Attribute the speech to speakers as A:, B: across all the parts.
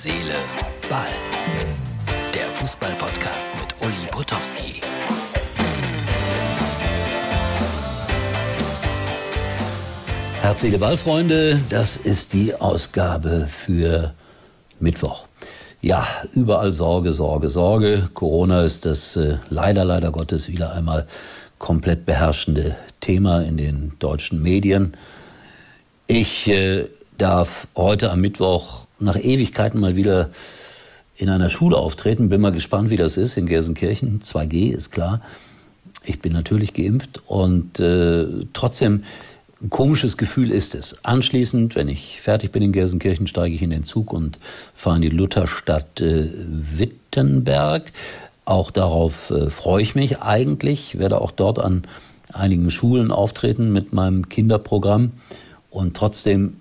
A: Seele, Ball. Der Fußball-Podcast mit Uli Potowski.
B: Herz, Seele, Ball, Freunde, das ist die Ausgabe für Mittwoch. Ja, überall Sorge, Sorge, Sorge. Corona ist das äh, leider, leider Gottes wieder einmal komplett beherrschende Thema in den deutschen Medien. Ich äh, darf heute am Mittwoch nach Ewigkeiten mal wieder in einer Schule auftreten. Bin mal gespannt, wie das ist in Gelsenkirchen. 2G ist klar. Ich bin natürlich geimpft und äh, trotzdem ein komisches Gefühl ist es. Anschließend, wenn ich fertig bin in Gelsenkirchen, steige ich in den Zug und fahre in die Lutherstadt äh, Wittenberg. Auch darauf äh, freue ich mich eigentlich. Ich werde auch dort an einigen Schulen auftreten mit meinem Kinderprogramm. Und trotzdem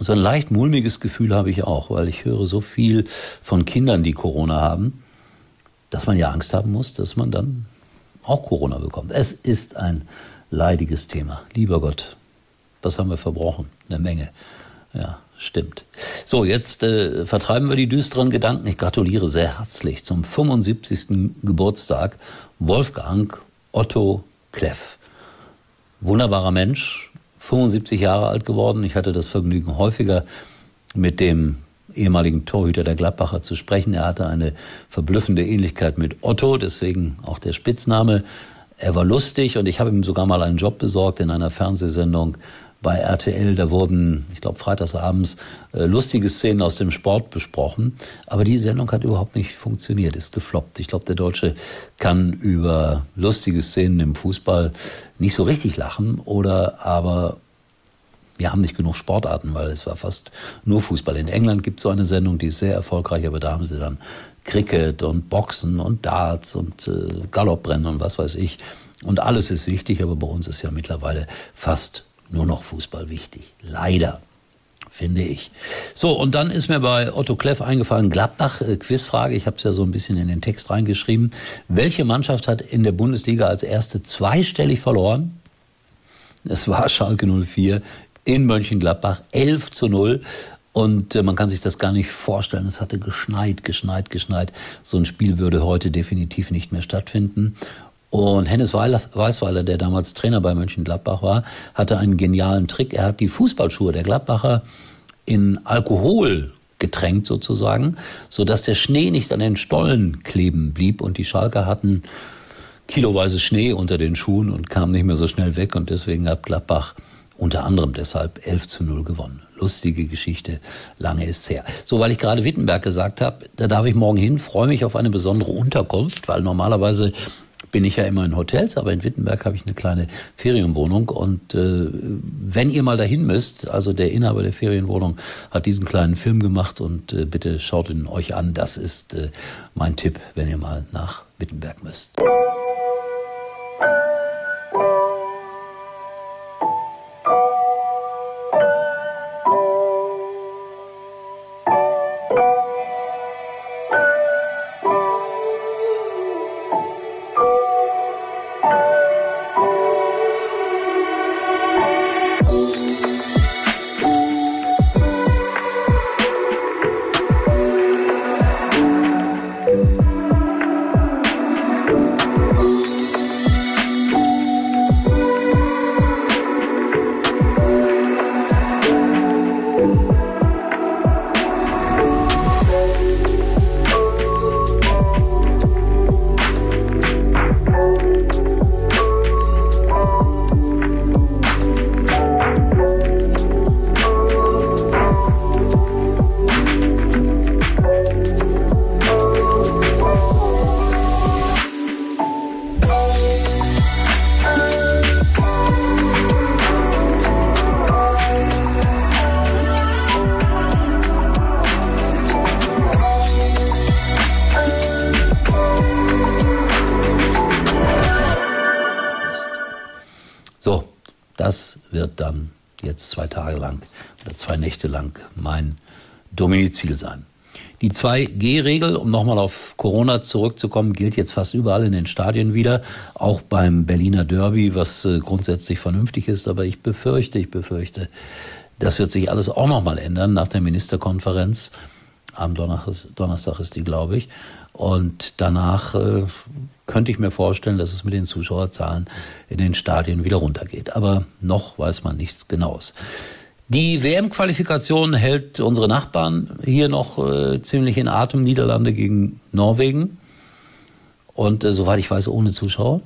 B: so ein leicht mulmiges Gefühl habe ich auch, weil ich höre so viel von Kindern, die Corona haben, dass man ja Angst haben muss, dass man dann auch Corona bekommt. Es ist ein leidiges Thema. Lieber Gott, was haben wir verbrochen? Eine Menge. Ja, stimmt. So, jetzt äh, vertreiben wir die düsteren Gedanken. Ich gratuliere sehr herzlich zum 75. Geburtstag Wolfgang Otto Kleff. Wunderbarer Mensch, 75 Jahre alt geworden. Ich hatte das Vergnügen, häufiger mit dem ehemaligen Torhüter der Gladbacher zu sprechen. Er hatte eine verblüffende Ähnlichkeit mit Otto, deswegen auch der Spitzname. Er war lustig und ich habe ihm sogar mal einen Job besorgt in einer Fernsehsendung bei RTL. Da wurden, ich glaube, freitagsabends äh, lustige Szenen aus dem Sport besprochen. Aber die Sendung hat überhaupt nicht funktioniert, ist gefloppt. Ich glaube, der Deutsche kann über lustige Szenen im Fußball nicht so richtig lachen oder aber wir haben nicht genug Sportarten, weil es war fast nur Fußball. In England gibt es so eine Sendung, die ist sehr erfolgreich, aber da haben sie dann Cricket und Boxen und Darts und äh, Galopprennen und was weiß ich. Und alles ist wichtig, aber bei uns ist ja mittlerweile fast nur noch Fußball wichtig. Leider finde ich. So, und dann ist mir bei Otto Kleff eingefallen, Gladbach, äh, Quizfrage, ich habe es ja so ein bisschen in den Text reingeschrieben. Welche Mannschaft hat in der Bundesliga als erste zweistellig verloren? Es war Schalke 04 in Mönchengladbach, 11 zu 0. Und äh, man kann sich das gar nicht vorstellen. Es hatte geschneit, geschneit, geschneit. So ein Spiel würde heute definitiv nicht mehr stattfinden. Und Hennes Weißweiler, der damals Trainer bei Mönchengladbach war, hatte einen genialen Trick. Er hat die Fußballschuhe der Gladbacher in Alkohol getränkt sozusagen, so dass der Schnee nicht an den Stollen kleben blieb und die Schalker hatten kiloweise Schnee unter den Schuhen und kamen nicht mehr so schnell weg und deswegen hat Gladbach unter anderem deshalb 11 zu 0 gewonnen. Lustige Geschichte, lange ist's her. So, weil ich gerade Wittenberg gesagt habe, da darf ich morgen hin, freue mich auf eine besondere Unterkunft, weil normalerweise bin ich ja immer in Hotels, aber in Wittenberg habe ich eine kleine Ferienwohnung. Und äh, wenn ihr mal dahin müsst, also der Inhaber der Ferienwohnung hat diesen kleinen Film gemacht und äh, bitte schaut ihn euch an. Das ist äh, mein Tipp, wenn ihr mal nach Wittenberg müsst. Das wird dann jetzt zwei Tage lang oder zwei Nächte lang mein Domizil sein. Die 2G-Regel, um nochmal auf Corona zurückzukommen, gilt jetzt fast überall in den Stadien wieder, auch beim Berliner Derby, was äh, grundsätzlich vernünftig ist. Aber ich befürchte, ich befürchte, das wird sich alles auch nochmal ändern nach der Ministerkonferenz Am Donnerstag ist die, glaube ich. Und danach äh, könnte ich mir vorstellen, dass es mit den Zuschauerzahlen in den Stadien wieder runtergeht. Aber noch weiß man nichts Genaues. Die WM-Qualifikation hält unsere Nachbarn hier noch äh, ziemlich in Atem. Niederlande gegen Norwegen. Und äh, soweit ich weiß, ohne Zuschauer.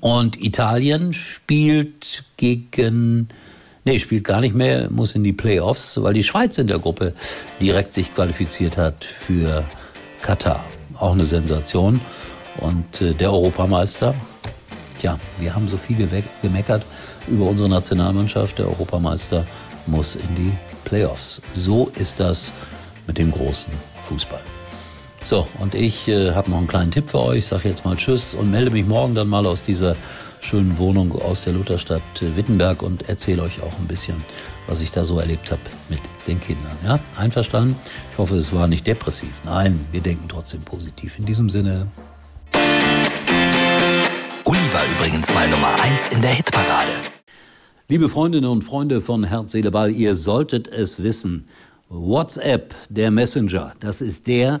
B: Und Italien spielt gegen, nee, spielt gar nicht mehr, muss in die Playoffs, weil die Schweiz in der Gruppe direkt sich qualifiziert hat für Katar. Auch eine Sensation. Und äh, der Europameister, ja, wir haben so viel gemeckert über unsere Nationalmannschaft. Der Europameister muss in die Playoffs. So ist das mit dem großen Fußball. So, und ich äh, habe noch einen kleinen Tipp für euch. Sage jetzt mal Tschüss und melde mich morgen dann mal aus dieser schönen Wohnung aus der Lutherstadt äh, Wittenberg und erzähle euch auch ein bisschen, was ich da so erlebt habe mit den Kindern. Ja, einverstanden? Ich hoffe, es war nicht depressiv. Nein, wir denken trotzdem positiv. In diesem Sinne.
A: Uli war übrigens mal Nummer 1 in der Hitparade.
B: Liebe Freundinnen und Freunde von Herz, Seele, Ball, ihr solltet es wissen. WhatsApp, der Messenger, das ist der,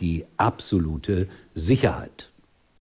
B: die absolute Sicherheit.